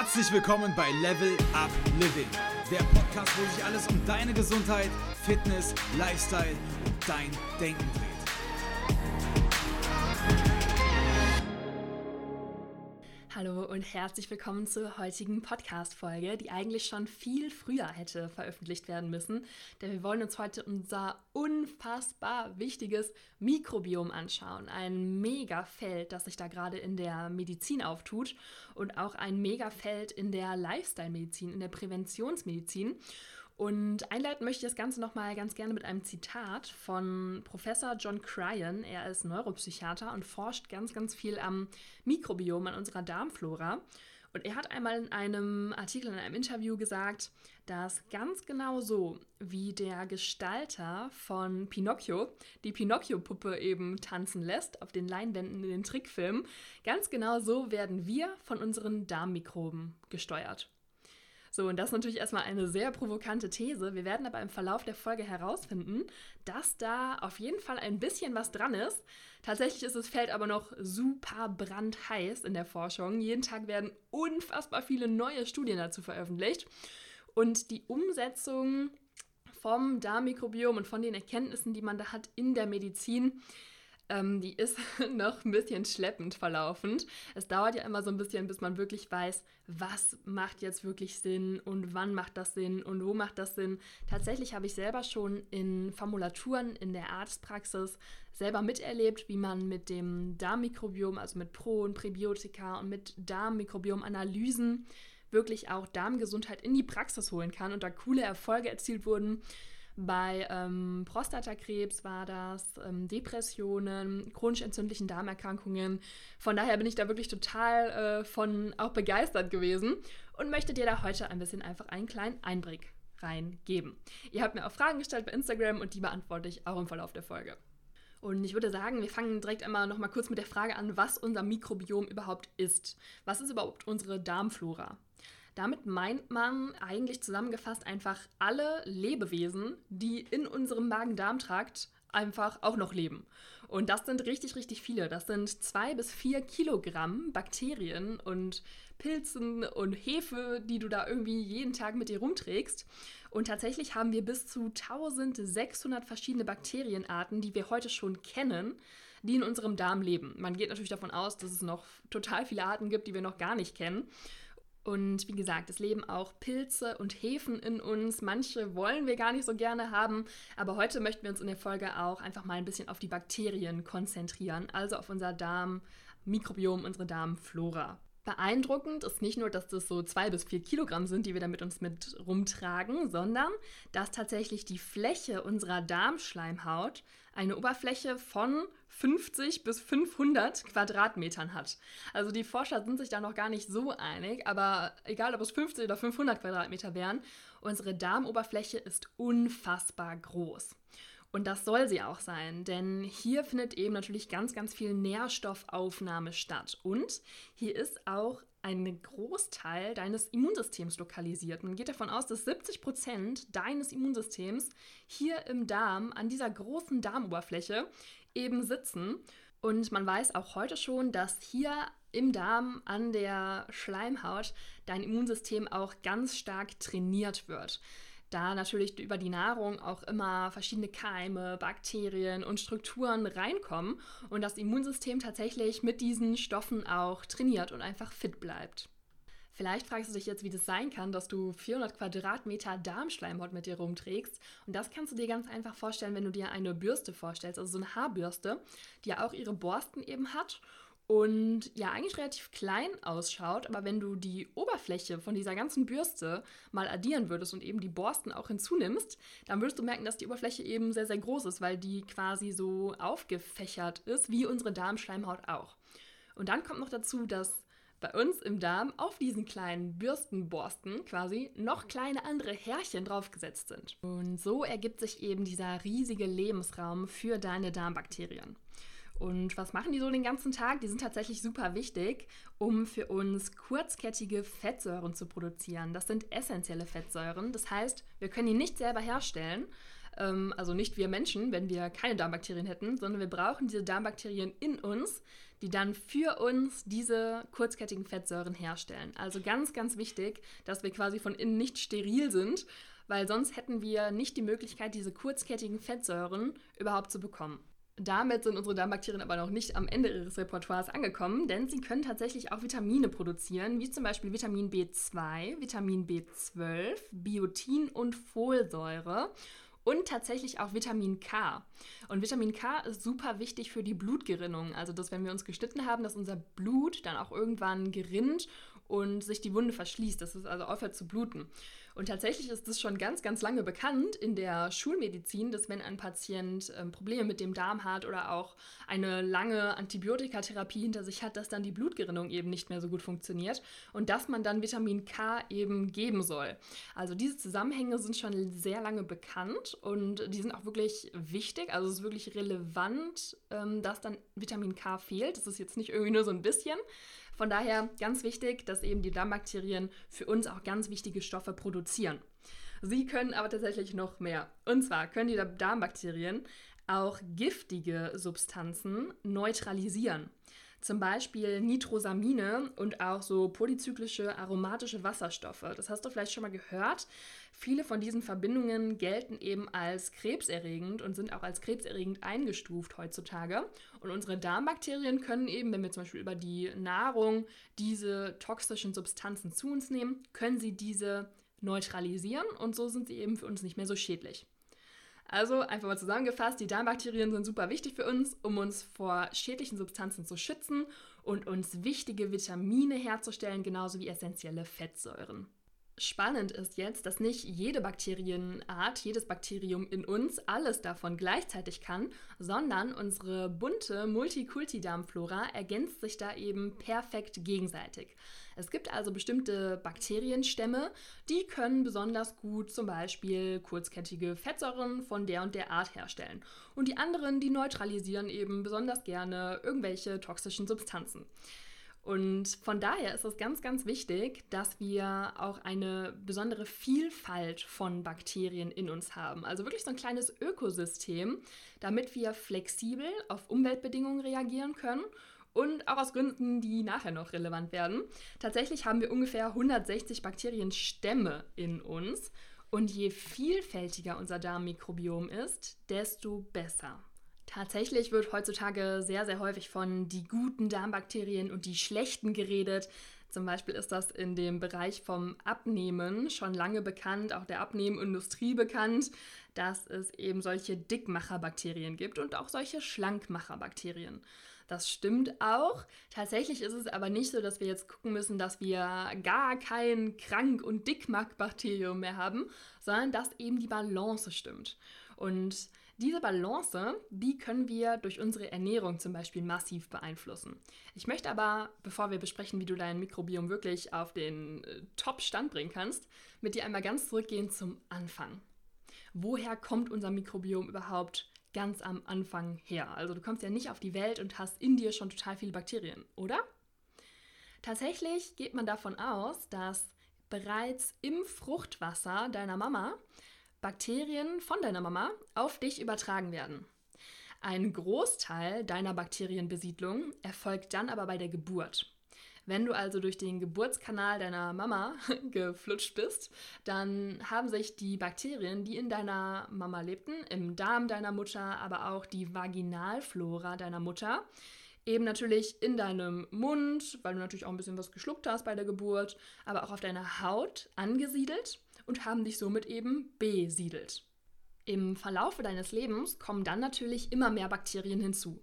Herzlich willkommen bei Level Up Living, der Podcast, wo sich alles um deine Gesundheit, Fitness, Lifestyle und dein Denken dreht. Hallo und herzlich willkommen zur heutigen Podcast-Folge, die eigentlich schon viel früher hätte veröffentlicht werden müssen, denn wir wollen uns heute unser unfassbar wichtiges Mikrobiom anschauen. Ein Megafeld, das sich da gerade in der Medizin auftut und auch ein Megafeld in der Lifestyle-Medizin, in der Präventionsmedizin. Und einleiten möchte ich das Ganze nochmal ganz gerne mit einem Zitat von Professor John Cryan. Er ist Neuropsychiater und forscht ganz, ganz viel am Mikrobiom, an unserer Darmflora. Und er hat einmal in einem Artikel, in einem Interview gesagt, dass ganz genau so wie der Gestalter von Pinocchio die Pinocchio-Puppe eben tanzen lässt auf den Leinwänden in den Trickfilmen, ganz genau so werden wir von unseren Darmmikroben gesteuert. So, und das ist natürlich erstmal eine sehr provokante These. Wir werden aber im Verlauf der Folge herausfinden, dass da auf jeden Fall ein bisschen was dran ist. Tatsächlich ist das Feld aber noch super brandheiß in der Forschung. Jeden Tag werden unfassbar viele neue Studien dazu veröffentlicht. Und die Umsetzung vom Darmmikrobiom und von den Erkenntnissen, die man da hat in der Medizin, ähm, die ist noch ein bisschen schleppend verlaufend. Es dauert ja immer so ein bisschen, bis man wirklich weiß, was macht jetzt wirklich Sinn und wann macht das Sinn und wo macht das Sinn. Tatsächlich habe ich selber schon in Formulaturen in der Arztpraxis selber miterlebt, wie man mit dem Darmmikrobiom, also mit Pro- und Präbiotika und mit Darmmikrobiom-Analysen wirklich auch Darmgesundheit in die Praxis holen kann und da coole Erfolge erzielt wurden. Bei ähm, Prostatakrebs war das, ähm, Depressionen, chronisch entzündlichen Darmerkrankungen. Von daher bin ich da wirklich total äh, von auch begeistert gewesen und möchte dir da heute ein bisschen einfach einen kleinen Einblick reingeben. Ihr habt mir auch Fragen gestellt bei Instagram und die beantworte ich auch im Verlauf der Folge. Und ich würde sagen, wir fangen direkt einmal noch mal kurz mit der Frage an, was unser Mikrobiom überhaupt ist. Was ist überhaupt unsere Darmflora? Damit meint man eigentlich zusammengefasst einfach alle Lebewesen, die in unserem Magen-Darm-Trakt einfach auch noch leben. Und das sind richtig, richtig viele. Das sind zwei bis vier Kilogramm Bakterien und Pilzen und Hefe, die du da irgendwie jeden Tag mit dir rumträgst. Und tatsächlich haben wir bis zu 1600 verschiedene Bakterienarten, die wir heute schon kennen, die in unserem Darm leben. Man geht natürlich davon aus, dass es noch total viele Arten gibt, die wir noch gar nicht kennen. Und wie gesagt, es leben auch Pilze und Hefen in uns. Manche wollen wir gar nicht so gerne haben, aber heute möchten wir uns in der Folge auch einfach mal ein bisschen auf die Bakterien konzentrieren, also auf unser Darmmikrobiom, unsere Darmflora. Beeindruckend ist nicht nur, dass das so zwei bis vier Kilogramm sind, die wir da mit uns mit rumtragen, sondern dass tatsächlich die Fläche unserer Darmschleimhaut eine Oberfläche von 50 bis 500 Quadratmetern hat. Also die Forscher sind sich da noch gar nicht so einig, aber egal ob es 50 oder 500 Quadratmeter wären, unsere Darmoberfläche ist unfassbar groß. Und das soll sie auch sein, denn hier findet eben natürlich ganz, ganz viel Nährstoffaufnahme statt. Und hier ist auch ein Großteil deines Immunsystems lokalisiert. Man geht davon aus, dass 70 Prozent deines Immunsystems hier im Darm, an dieser großen Darmoberfläche, eben sitzen. Und man weiß auch heute schon, dass hier im Darm an der Schleimhaut dein Immunsystem auch ganz stark trainiert wird da natürlich über die Nahrung auch immer verschiedene Keime, Bakterien und Strukturen reinkommen und das Immunsystem tatsächlich mit diesen Stoffen auch trainiert und einfach fit bleibt. Vielleicht fragst du dich jetzt, wie das sein kann, dass du 400 Quadratmeter Darmschleimhaut mit dir rumträgst. Und das kannst du dir ganz einfach vorstellen, wenn du dir eine Bürste vorstellst, also so eine Haarbürste, die ja auch ihre Borsten eben hat und ja eigentlich relativ klein ausschaut, aber wenn du die Oberfläche von dieser ganzen Bürste mal addieren würdest und eben die Borsten auch hinzunimmst, dann würdest du merken, dass die Oberfläche eben sehr, sehr groß ist, weil die quasi so aufgefächert ist, wie unsere Darmschleimhaut auch. Und dann kommt noch dazu, dass bei uns im Darm auf diesen kleinen Bürstenborsten quasi noch kleine andere Härchen draufgesetzt sind. Und so ergibt sich eben dieser riesige Lebensraum für deine Darmbakterien. Und was machen die so den ganzen Tag? Die sind tatsächlich super wichtig, um für uns kurzkettige Fettsäuren zu produzieren. Das sind essentielle Fettsäuren. Das heißt, wir können die nicht selber herstellen. Ähm, also nicht wir Menschen, wenn wir keine Darmbakterien hätten, sondern wir brauchen diese Darmbakterien in uns, die dann für uns diese kurzkettigen Fettsäuren herstellen. Also ganz, ganz wichtig, dass wir quasi von innen nicht steril sind, weil sonst hätten wir nicht die Möglichkeit, diese kurzkettigen Fettsäuren überhaupt zu bekommen. Damit sind unsere Darmbakterien aber noch nicht am Ende ihres Repertoires angekommen, denn sie können tatsächlich auch Vitamine produzieren, wie zum Beispiel Vitamin B2, Vitamin B12, Biotin und Folsäure und tatsächlich auch Vitamin K. Und Vitamin K ist super wichtig für die Blutgerinnung. Also, dass wenn wir uns geschnitten haben, dass unser Blut dann auch irgendwann gerinnt und sich die Wunde verschließt, dass es also aufhört zu bluten. Und tatsächlich ist es schon ganz, ganz lange bekannt in der Schulmedizin, dass wenn ein Patient ähm, Probleme mit dem Darm hat oder auch eine lange Antibiotikatherapie hinter sich hat, dass dann die Blutgerinnung eben nicht mehr so gut funktioniert und dass man dann Vitamin K eben geben soll. Also diese Zusammenhänge sind schon sehr lange bekannt und die sind auch wirklich wichtig. Also es ist wirklich relevant, ähm, dass dann Vitamin K fehlt. Das ist jetzt nicht irgendwie nur so ein bisschen. Von daher ganz wichtig, dass eben die Darmbakterien für uns auch ganz wichtige Stoffe produzieren. Sie können aber tatsächlich noch mehr. Und zwar können die Darmbakterien auch giftige Substanzen neutralisieren. Zum Beispiel Nitrosamine und auch so polyzyklische aromatische Wasserstoffe. Das hast du vielleicht schon mal gehört. Viele von diesen Verbindungen gelten eben als krebserregend und sind auch als krebserregend eingestuft heutzutage. Und unsere Darmbakterien können eben, wenn wir zum Beispiel über die Nahrung diese toxischen Substanzen zu uns nehmen, können sie diese neutralisieren und so sind sie eben für uns nicht mehr so schädlich. Also einfach mal zusammengefasst, die Darmbakterien sind super wichtig für uns, um uns vor schädlichen Substanzen zu schützen und uns wichtige Vitamine herzustellen, genauso wie essentielle Fettsäuren. Spannend ist jetzt, dass nicht jede Bakterienart, jedes Bakterium in uns alles davon gleichzeitig kann, sondern unsere bunte Multikulti-Darmflora ergänzt sich da eben perfekt gegenseitig. Es gibt also bestimmte Bakterienstämme, die können besonders gut zum Beispiel kurzkettige Fettsäuren von der und der Art herstellen. Und die anderen, die neutralisieren eben besonders gerne irgendwelche toxischen Substanzen. Und von daher ist es ganz, ganz wichtig, dass wir auch eine besondere Vielfalt von Bakterien in uns haben. Also wirklich so ein kleines Ökosystem, damit wir flexibel auf Umweltbedingungen reagieren können und auch aus Gründen, die nachher noch relevant werden. Tatsächlich haben wir ungefähr 160 Bakterienstämme in uns. Und je vielfältiger unser Darmmikrobiom ist, desto besser. Tatsächlich wird heutzutage sehr, sehr häufig von die guten Darmbakterien und die schlechten geredet. Zum Beispiel ist das in dem Bereich vom Abnehmen schon lange bekannt, auch der Abnehmindustrie bekannt, dass es eben solche Dickmacherbakterien gibt und auch solche Schlankmacherbakterien. Das stimmt auch. Tatsächlich ist es aber nicht so, dass wir jetzt gucken müssen, dass wir gar kein Krank- und Dickmackbakterium mehr haben, sondern dass eben die Balance stimmt. Und diese Balance, die können wir durch unsere Ernährung zum Beispiel massiv beeinflussen. Ich möchte aber, bevor wir besprechen, wie du dein Mikrobiom wirklich auf den äh, Top-Stand bringen kannst, mit dir einmal ganz zurückgehen zum Anfang. Woher kommt unser Mikrobiom überhaupt ganz am Anfang her? Also du kommst ja nicht auf die Welt und hast in dir schon total viele Bakterien, oder? Tatsächlich geht man davon aus, dass bereits im Fruchtwasser deiner Mama Bakterien von deiner Mama auf dich übertragen werden. Ein Großteil deiner Bakterienbesiedlung erfolgt dann aber bei der Geburt. Wenn du also durch den Geburtskanal deiner Mama geflutscht bist, dann haben sich die Bakterien, die in deiner Mama lebten, im Darm deiner Mutter, aber auch die Vaginalflora deiner Mutter, eben natürlich in deinem Mund, weil du natürlich auch ein bisschen was geschluckt hast bei der Geburt, aber auch auf deiner Haut angesiedelt und haben dich somit eben besiedelt. Im Verlaufe deines Lebens kommen dann natürlich immer mehr Bakterien hinzu.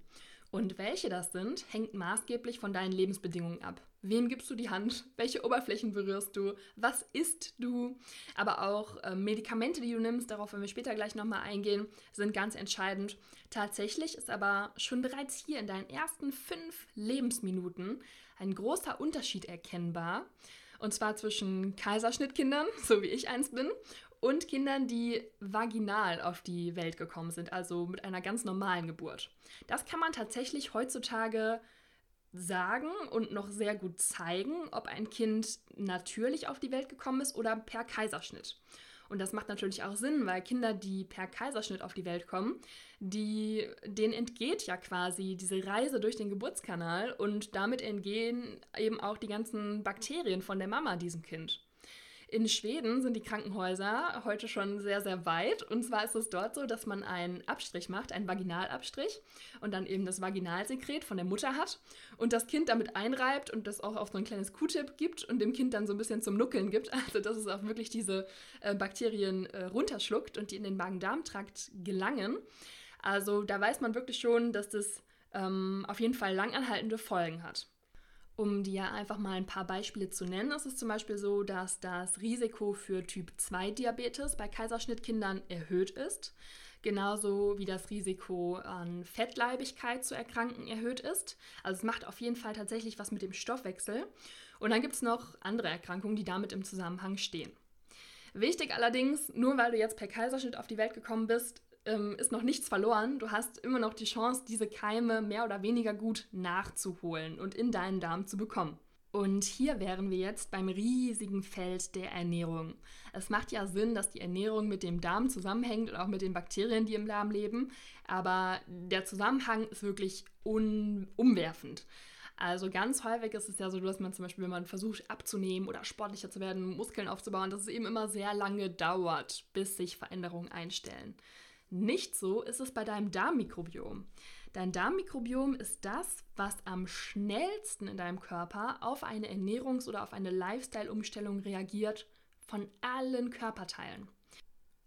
Und welche das sind, hängt maßgeblich von deinen Lebensbedingungen ab. Wem gibst du die Hand? Welche Oberflächen berührst du? Was isst du? Aber auch äh, Medikamente, die du nimmst, darauf werden wir später gleich nochmal eingehen, sind ganz entscheidend. Tatsächlich ist aber schon bereits hier in deinen ersten fünf Lebensminuten ein großer Unterschied erkennbar und zwar zwischen Kaiserschnittkindern, so wie ich eins bin, und Kindern, die vaginal auf die Welt gekommen sind, also mit einer ganz normalen Geburt. Das kann man tatsächlich heutzutage sagen und noch sehr gut zeigen, ob ein Kind natürlich auf die Welt gekommen ist oder per Kaiserschnitt. Und das macht natürlich auch Sinn, weil Kinder, die per Kaiserschnitt auf die Welt kommen, die, denen entgeht ja quasi diese Reise durch den Geburtskanal und damit entgehen eben auch die ganzen Bakterien von der Mama diesem Kind. In Schweden sind die Krankenhäuser heute schon sehr, sehr weit. Und zwar ist es dort so, dass man einen Abstrich macht, einen Vaginalabstrich und dann eben das Vaginalsekret von der Mutter hat und das Kind damit einreibt und das auch auf so ein kleines Q-Tip gibt und dem Kind dann so ein bisschen zum Nuckeln gibt. Also, dass es auch wirklich diese äh, Bakterien äh, runterschluckt und die in den Magen-Darm-Trakt gelangen. Also, da weiß man wirklich schon, dass das ähm, auf jeden Fall langanhaltende Folgen hat. Um dir einfach mal ein paar Beispiele zu nennen, ist es zum Beispiel so, dass das Risiko für Typ 2 Diabetes bei Kaiserschnittkindern erhöht ist, genauso wie das Risiko an Fettleibigkeit zu erkranken erhöht ist. Also es macht auf jeden Fall tatsächlich was mit dem Stoffwechsel. Und dann gibt es noch andere Erkrankungen, die damit im Zusammenhang stehen. Wichtig allerdings, nur weil du jetzt per Kaiserschnitt auf die Welt gekommen bist, ähm, ist noch nichts verloren. Du hast immer noch die Chance, diese Keime mehr oder weniger gut nachzuholen und in deinen Darm zu bekommen. Und hier wären wir jetzt beim riesigen Feld der Ernährung. Es macht ja Sinn, dass die Ernährung mit dem Darm zusammenhängt und auch mit den Bakterien, die im Darm leben. Aber der Zusammenhang ist wirklich umwerfend. Also ganz häufig ist es ja so, dass man zum Beispiel, wenn man versucht abzunehmen oder sportlicher zu werden, Muskeln aufzubauen, dass es eben immer sehr lange dauert, bis sich Veränderungen einstellen. Nicht so ist es bei deinem Darmmikrobiom. Dein Darmmikrobiom ist das, was am schnellsten in deinem Körper auf eine Ernährungs- oder auf eine Lifestyle-Umstellung reagiert von allen Körperteilen.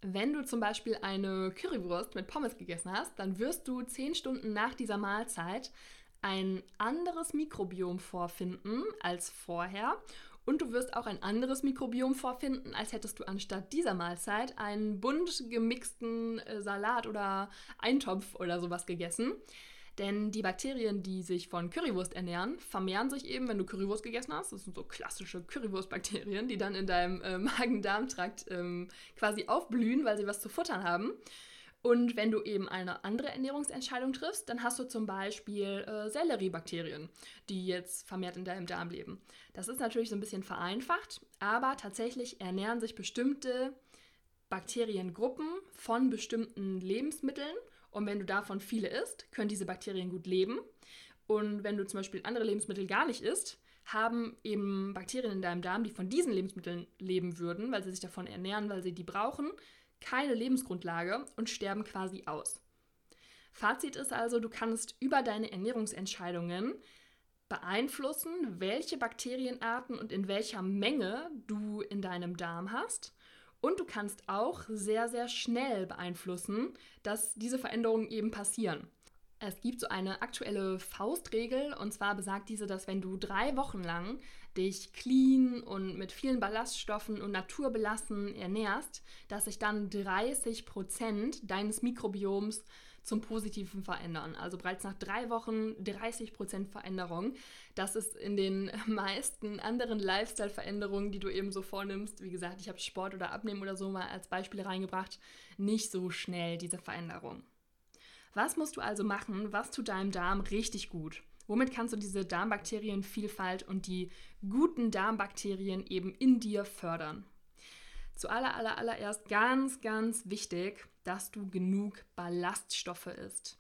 Wenn du zum Beispiel eine Currywurst mit Pommes gegessen hast, dann wirst du zehn Stunden nach dieser Mahlzeit ein anderes Mikrobiom vorfinden als vorher und du wirst auch ein anderes Mikrobiom vorfinden, als hättest du anstatt dieser Mahlzeit einen bunt gemixten äh, Salat oder Eintopf oder sowas gegessen. Denn die Bakterien, die sich von Currywurst ernähren, vermehren sich eben, wenn du Currywurst gegessen hast. Das sind so klassische Currywurstbakterien, die dann in deinem äh, Magen-Darm-Trakt ähm, quasi aufblühen, weil sie was zu futtern haben. Und wenn du eben eine andere Ernährungsentscheidung triffst, dann hast du zum Beispiel äh, Selleriebakterien, die jetzt vermehrt in deinem Darm leben. Das ist natürlich so ein bisschen vereinfacht, aber tatsächlich ernähren sich bestimmte Bakteriengruppen von bestimmten Lebensmitteln. Und wenn du davon viele isst, können diese Bakterien gut leben. Und wenn du zum Beispiel andere Lebensmittel gar nicht isst, haben eben Bakterien in deinem Darm, die von diesen Lebensmitteln leben würden, weil sie sich davon ernähren, weil sie die brauchen, keine Lebensgrundlage und sterben quasi aus. Fazit ist also, du kannst über deine Ernährungsentscheidungen beeinflussen, welche Bakterienarten und in welcher Menge du in deinem Darm hast. Und du kannst auch sehr, sehr schnell beeinflussen, dass diese Veränderungen eben passieren. Es gibt so eine aktuelle Faustregel und zwar besagt diese, dass wenn du drei Wochen lang dich clean und mit vielen Ballaststoffen und naturbelassen ernährst, dass sich dann 30 Prozent deines Mikrobioms zum Positiven verändern. Also bereits nach drei Wochen 30 Prozent Veränderung. Das ist in den meisten anderen Lifestyle-Veränderungen, die du eben so vornimmst, wie gesagt, ich habe Sport oder Abnehmen oder so mal als Beispiele reingebracht, nicht so schnell diese Veränderung. Was musst du also machen? Was tut deinem Darm richtig gut? Womit kannst du diese Darmbakterienvielfalt und die guten Darmbakterien eben in dir fördern? Zuallererst aller, allererst ganz, ganz wichtig, dass du genug Ballaststoffe isst.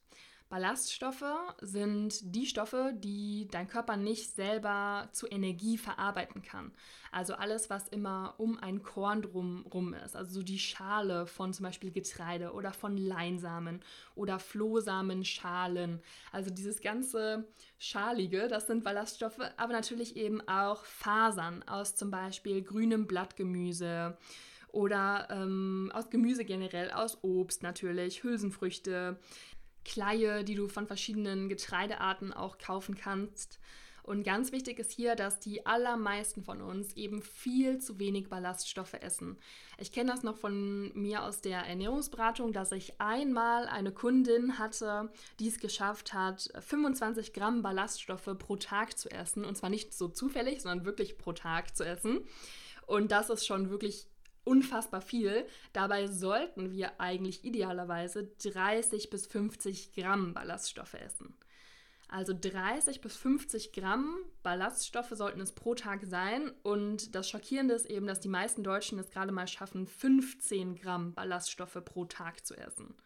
Ballaststoffe sind die Stoffe, die dein Körper nicht selber zu Energie verarbeiten kann. Also alles, was immer um ein Korn drum ist. Also so die Schale von zum Beispiel Getreide oder von Leinsamen oder Flohsamenschalen. Also dieses ganze Schalige, das sind Ballaststoffe, aber natürlich eben auch Fasern aus zum Beispiel grünem Blattgemüse oder ähm, aus Gemüse generell, aus Obst natürlich, Hülsenfrüchte, Kleie, die du von verschiedenen Getreidearten auch kaufen kannst. Und ganz wichtig ist hier, dass die allermeisten von uns eben viel zu wenig Ballaststoffe essen. Ich kenne das noch von mir aus der Ernährungsberatung, dass ich einmal eine Kundin hatte, die es geschafft hat, 25 Gramm Ballaststoffe pro Tag zu essen. Und zwar nicht so zufällig, sondern wirklich pro Tag zu essen. Und das ist schon wirklich unfassbar viel. Dabei sollten wir eigentlich idealerweise 30 bis 50 Gramm Ballaststoffe essen. Also 30 bis 50 Gramm Ballaststoffe sollten es pro Tag sein. Und das Schockierende ist eben, dass die meisten Deutschen es gerade mal schaffen, 15 Gramm Ballaststoffe pro Tag zu essen.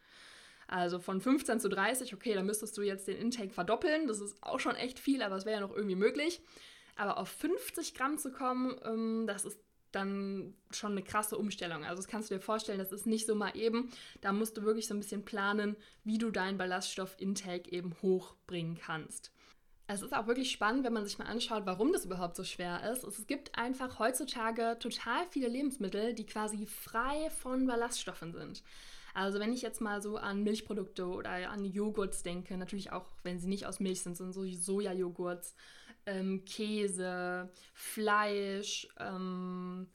Also von 15 zu 30, okay, da müsstest du jetzt den Intake verdoppeln. Das ist auch schon echt viel, aber es wäre ja noch irgendwie möglich. Aber auf 50 Gramm zu kommen, ähm, das ist dann schon eine krasse Umstellung. Also das kannst du dir vorstellen, das ist nicht so mal eben. Da musst du wirklich so ein bisschen planen, wie du deinen Ballaststoff-Intake eben hochbringen kannst. Es ist auch wirklich spannend, wenn man sich mal anschaut, warum das überhaupt so schwer ist. Es gibt einfach heutzutage total viele Lebensmittel, die quasi frei von Ballaststoffen sind. Also wenn ich jetzt mal so an Milchprodukte oder an Joghurts denke, natürlich auch, wenn sie nicht aus Milch sind, sind so Sojajoghurts ähm, Käse, Fleisch ähm,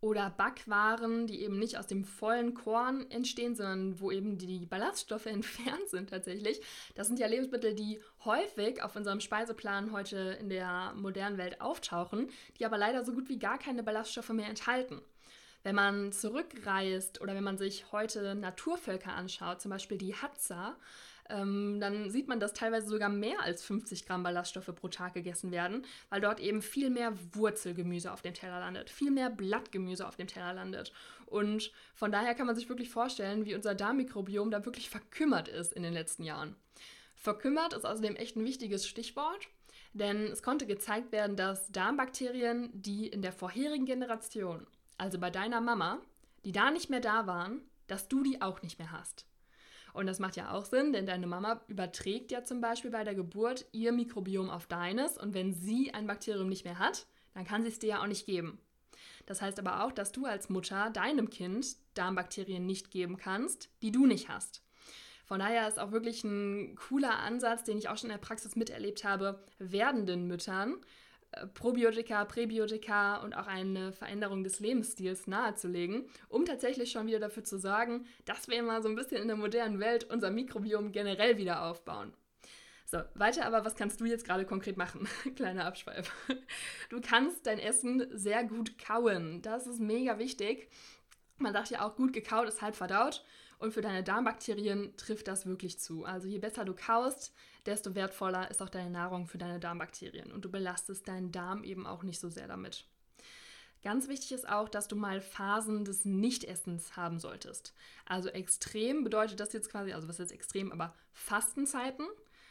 oder Backwaren, die eben nicht aus dem vollen Korn entstehen, sondern wo eben die Ballaststoffe entfernt sind tatsächlich. Das sind ja Lebensmittel, die häufig auf unserem Speiseplan heute in der modernen Welt auftauchen, die aber leider so gut wie gar keine Ballaststoffe mehr enthalten. Wenn man zurückreist oder wenn man sich heute Naturvölker anschaut, zum Beispiel die Hadza, ähm, dann sieht man, dass teilweise sogar mehr als 50 Gramm Ballaststoffe pro Tag gegessen werden, weil dort eben viel mehr Wurzelgemüse auf dem Teller landet, viel mehr Blattgemüse auf dem Teller landet. Und von daher kann man sich wirklich vorstellen, wie unser Darmmikrobiom da wirklich verkümmert ist in den letzten Jahren. Verkümmert ist außerdem echt ein wichtiges Stichwort, denn es konnte gezeigt werden, dass Darmbakterien, die in der vorherigen Generation, also bei deiner Mama, die da nicht mehr da waren, dass du die auch nicht mehr hast. Und das macht ja auch Sinn, denn deine Mama überträgt ja zum Beispiel bei der Geburt ihr Mikrobiom auf deines und wenn sie ein Bakterium nicht mehr hat, dann kann sie es dir ja auch nicht geben. Das heißt aber auch, dass du als Mutter deinem Kind Darmbakterien nicht geben kannst, die du nicht hast. Von daher ist auch wirklich ein cooler Ansatz, den ich auch schon in der Praxis miterlebt habe, werdenden Müttern Probiotika, Präbiotika und auch eine Veränderung des Lebensstils nahezulegen, um tatsächlich schon wieder dafür zu sorgen, dass wir mal so ein bisschen in der modernen Welt unser Mikrobiom generell wieder aufbauen. So, weiter aber, was kannst du jetzt gerade konkret machen? Kleiner Abschweif. Du kannst dein Essen sehr gut kauen. Das ist mega wichtig. Man sagt ja auch, gut gekaut ist halb verdaut. Und für deine Darmbakterien trifft das wirklich zu. Also je besser du kaust, desto wertvoller ist auch deine Nahrung für deine Darmbakterien. Und du belastest deinen Darm eben auch nicht so sehr damit. Ganz wichtig ist auch, dass du mal Phasen des Nichtessens haben solltest. Also extrem bedeutet das jetzt quasi, also was ist jetzt extrem, aber Fastenzeiten,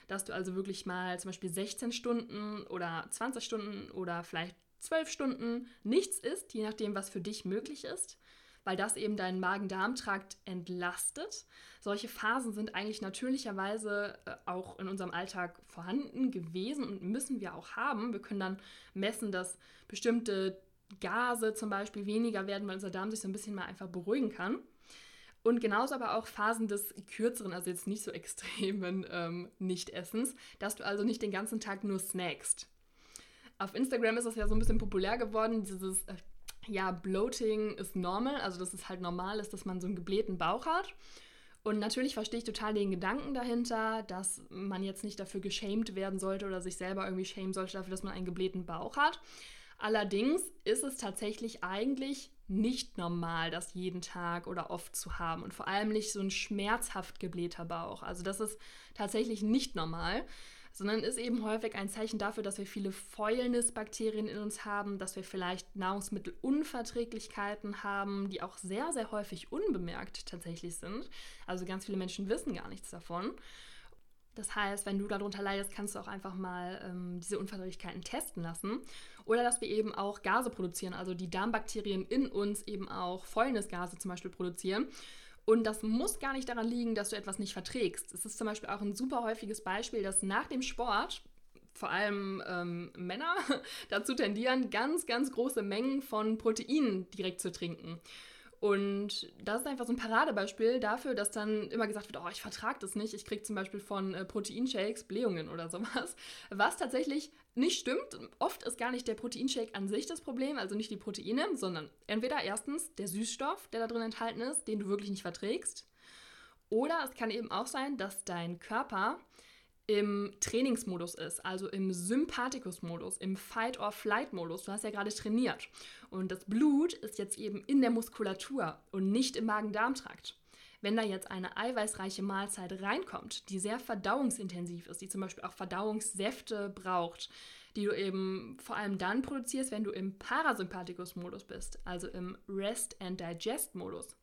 dass du also wirklich mal zum Beispiel 16 Stunden oder 20 Stunden oder vielleicht 12 Stunden nichts isst, je nachdem, was für dich möglich ist weil das eben deinen Magen-Darm-Trakt entlastet. Solche Phasen sind eigentlich natürlicherweise äh, auch in unserem Alltag vorhanden gewesen und müssen wir auch haben. Wir können dann messen, dass bestimmte Gase zum Beispiel weniger werden, weil unser Darm sich so ein bisschen mal einfach beruhigen kann. Und genauso aber auch Phasen des kürzeren, also jetzt nicht so extremen ähm, Nichtessens, dass du also nicht den ganzen Tag nur snackst. Auf Instagram ist das ja so ein bisschen populär geworden, dieses äh, ja, Bloating ist normal, also dass es halt normal ist, dass man so einen geblähten Bauch hat. Und natürlich verstehe ich total den Gedanken dahinter, dass man jetzt nicht dafür geschämt werden sollte oder sich selber irgendwie schämen sollte dafür, dass man einen geblähten Bauch hat. Allerdings ist es tatsächlich eigentlich nicht normal, das jeden Tag oder oft zu haben und vor allem nicht so ein schmerzhaft geblähter Bauch. Also das ist tatsächlich nicht normal sondern ist eben häufig ein Zeichen dafür, dass wir viele Fäulnisbakterien in uns haben, dass wir vielleicht Nahrungsmittelunverträglichkeiten haben, die auch sehr, sehr häufig unbemerkt tatsächlich sind. Also ganz viele Menschen wissen gar nichts davon. Das heißt, wenn du darunter leidest, kannst du auch einfach mal ähm, diese Unverträglichkeiten testen lassen. Oder dass wir eben auch Gase produzieren, also die Darmbakterien in uns eben auch Fäulnisgase zum Beispiel produzieren. Und das muss gar nicht daran liegen, dass du etwas nicht verträgst. Es ist zum Beispiel auch ein super häufiges Beispiel, dass nach dem Sport vor allem ähm, Männer dazu tendieren, ganz, ganz große Mengen von Proteinen direkt zu trinken. Und das ist einfach so ein Paradebeispiel dafür, dass dann immer gesagt wird, oh, ich vertrage das nicht. Ich kriege zum Beispiel von äh, Proteinshakes Blähungen oder sowas. Was tatsächlich nicht stimmt. Oft ist gar nicht der Proteinshake an sich das Problem, also nicht die Proteine, sondern entweder erstens der Süßstoff, der da drin enthalten ist, den du wirklich nicht verträgst. Oder es kann eben auch sein, dass dein Körper im Trainingsmodus ist, also im Sympathikus-Modus, im Fight-or-Flight-Modus. Du hast ja gerade trainiert. Und das Blut ist jetzt eben in der Muskulatur und nicht im Magen-Darm-Trakt. Wenn da jetzt eine eiweißreiche Mahlzeit reinkommt, die sehr verdauungsintensiv ist, die zum Beispiel auch Verdauungssäfte braucht, die du eben vor allem dann produzierst, wenn du im Parasympathikus-Modus bist, also im Rest-and-Digest-Modus.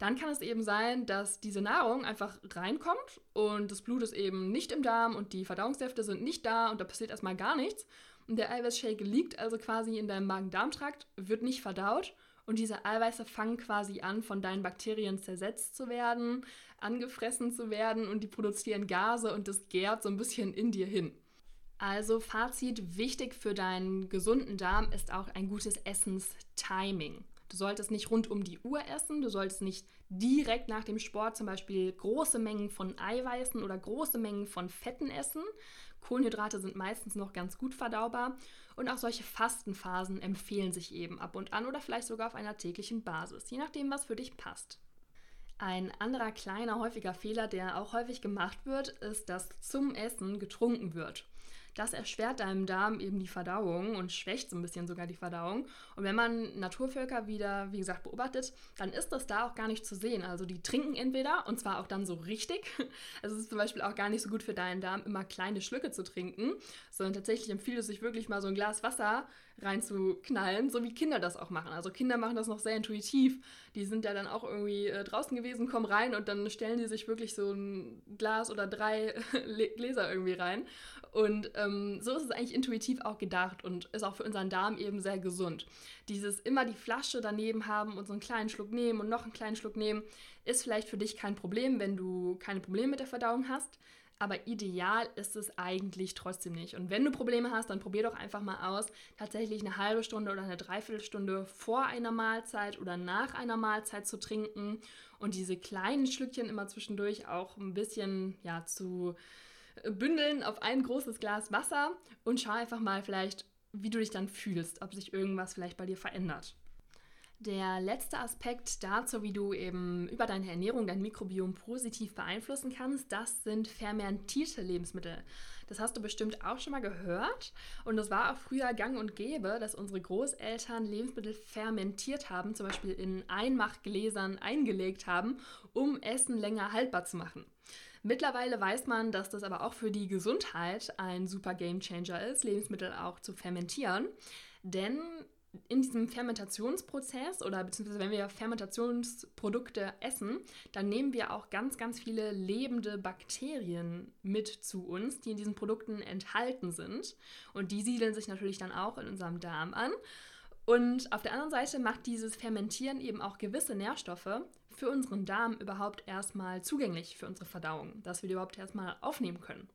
Dann kann es eben sein, dass diese Nahrung einfach reinkommt und das Blut ist eben nicht im Darm und die Verdauungssäfte sind nicht da und da passiert erstmal gar nichts. Und der Eiweißshake liegt also quasi in deinem Magen-Darm-Trakt, wird nicht verdaut und diese Eiweiße fangen quasi an, von deinen Bakterien zersetzt zu werden, angefressen zu werden und die produzieren Gase und das gärt so ein bisschen in dir hin. Also Fazit, wichtig für deinen gesunden Darm ist auch ein gutes Essenstiming. Du solltest nicht rund um die Uhr essen, du solltest nicht direkt nach dem Sport zum Beispiel große Mengen von Eiweißen oder große Mengen von Fetten essen. Kohlenhydrate sind meistens noch ganz gut verdaubar und auch solche Fastenphasen empfehlen sich eben ab und an oder vielleicht sogar auf einer täglichen Basis, je nachdem, was für dich passt. Ein anderer kleiner häufiger Fehler, der auch häufig gemacht wird, ist, dass zum Essen getrunken wird. Das erschwert deinem Darm eben die Verdauung und schwächt so ein bisschen sogar die Verdauung. Und wenn man Naturvölker wieder, wie gesagt, beobachtet, dann ist das da auch gar nicht zu sehen. Also die trinken entweder, und zwar auch dann so richtig. Also es ist zum Beispiel auch gar nicht so gut für deinen Darm, immer kleine Schlücke zu trinken, sondern tatsächlich empfiehlt es sich wirklich mal so ein Glas Wasser reinzuknallen, so wie Kinder das auch machen. Also Kinder machen das noch sehr intuitiv. Die sind ja dann auch irgendwie äh, draußen gewesen, kommen rein und dann stellen die sich wirklich so ein Glas oder drei Gläser irgendwie rein. Und ähm, so ist es eigentlich intuitiv auch gedacht und ist auch für unseren Darm eben sehr gesund. Dieses immer die Flasche daneben haben und so einen kleinen Schluck nehmen und noch einen kleinen Schluck nehmen, ist vielleicht für dich kein Problem, wenn du keine Probleme mit der Verdauung hast. Aber ideal ist es eigentlich trotzdem nicht. Und wenn du Probleme hast, dann probier doch einfach mal aus, tatsächlich eine halbe Stunde oder eine Dreiviertelstunde vor einer Mahlzeit oder nach einer Mahlzeit zu trinken und diese kleinen Schlückchen immer zwischendurch auch ein bisschen ja, zu bündeln auf ein großes Glas Wasser und schau einfach mal vielleicht, wie du dich dann fühlst, ob sich irgendwas vielleicht bei dir verändert. Der letzte Aspekt dazu, wie du eben über deine Ernährung dein Mikrobiom positiv beeinflussen kannst, das sind fermentierte Lebensmittel. Das hast du bestimmt auch schon mal gehört. Und es war auch früher gang und gäbe, dass unsere Großeltern Lebensmittel fermentiert haben, zum Beispiel in Einmachgläsern eingelegt haben, um Essen länger haltbar zu machen. Mittlerweile weiß man, dass das aber auch für die Gesundheit ein super Game Changer ist, Lebensmittel auch zu fermentieren. Denn in diesem Fermentationsprozess oder beziehungsweise wenn wir Fermentationsprodukte essen, dann nehmen wir auch ganz, ganz viele lebende Bakterien mit zu uns, die in diesen Produkten enthalten sind. Und die siedeln sich natürlich dann auch in unserem Darm an. Und auf der anderen Seite macht dieses Fermentieren eben auch gewisse Nährstoffe für unseren Darm überhaupt erstmal zugänglich für unsere Verdauung, dass wir die überhaupt erstmal aufnehmen können.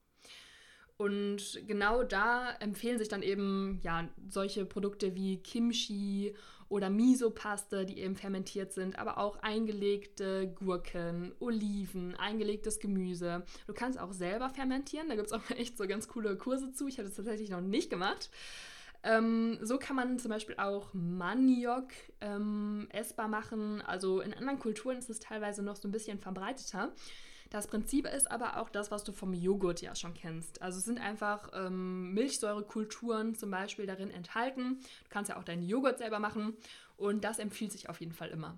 Und genau da empfehlen sich dann eben ja, solche Produkte wie Kimchi oder Miso-Paste, die eben fermentiert sind, aber auch eingelegte Gurken, Oliven, eingelegtes Gemüse. Du kannst auch selber fermentieren, da gibt es auch echt so ganz coole Kurse zu. Ich habe das tatsächlich noch nicht gemacht. Ähm, so kann man zum Beispiel auch Maniok ähm, essbar machen. Also in anderen Kulturen ist es teilweise noch so ein bisschen verbreiteter. Das Prinzip ist aber auch das, was du vom Joghurt ja schon kennst. Also es sind einfach ähm, Milchsäurekulturen zum Beispiel darin enthalten. Du kannst ja auch deinen Joghurt selber machen und das empfiehlt sich auf jeden Fall immer.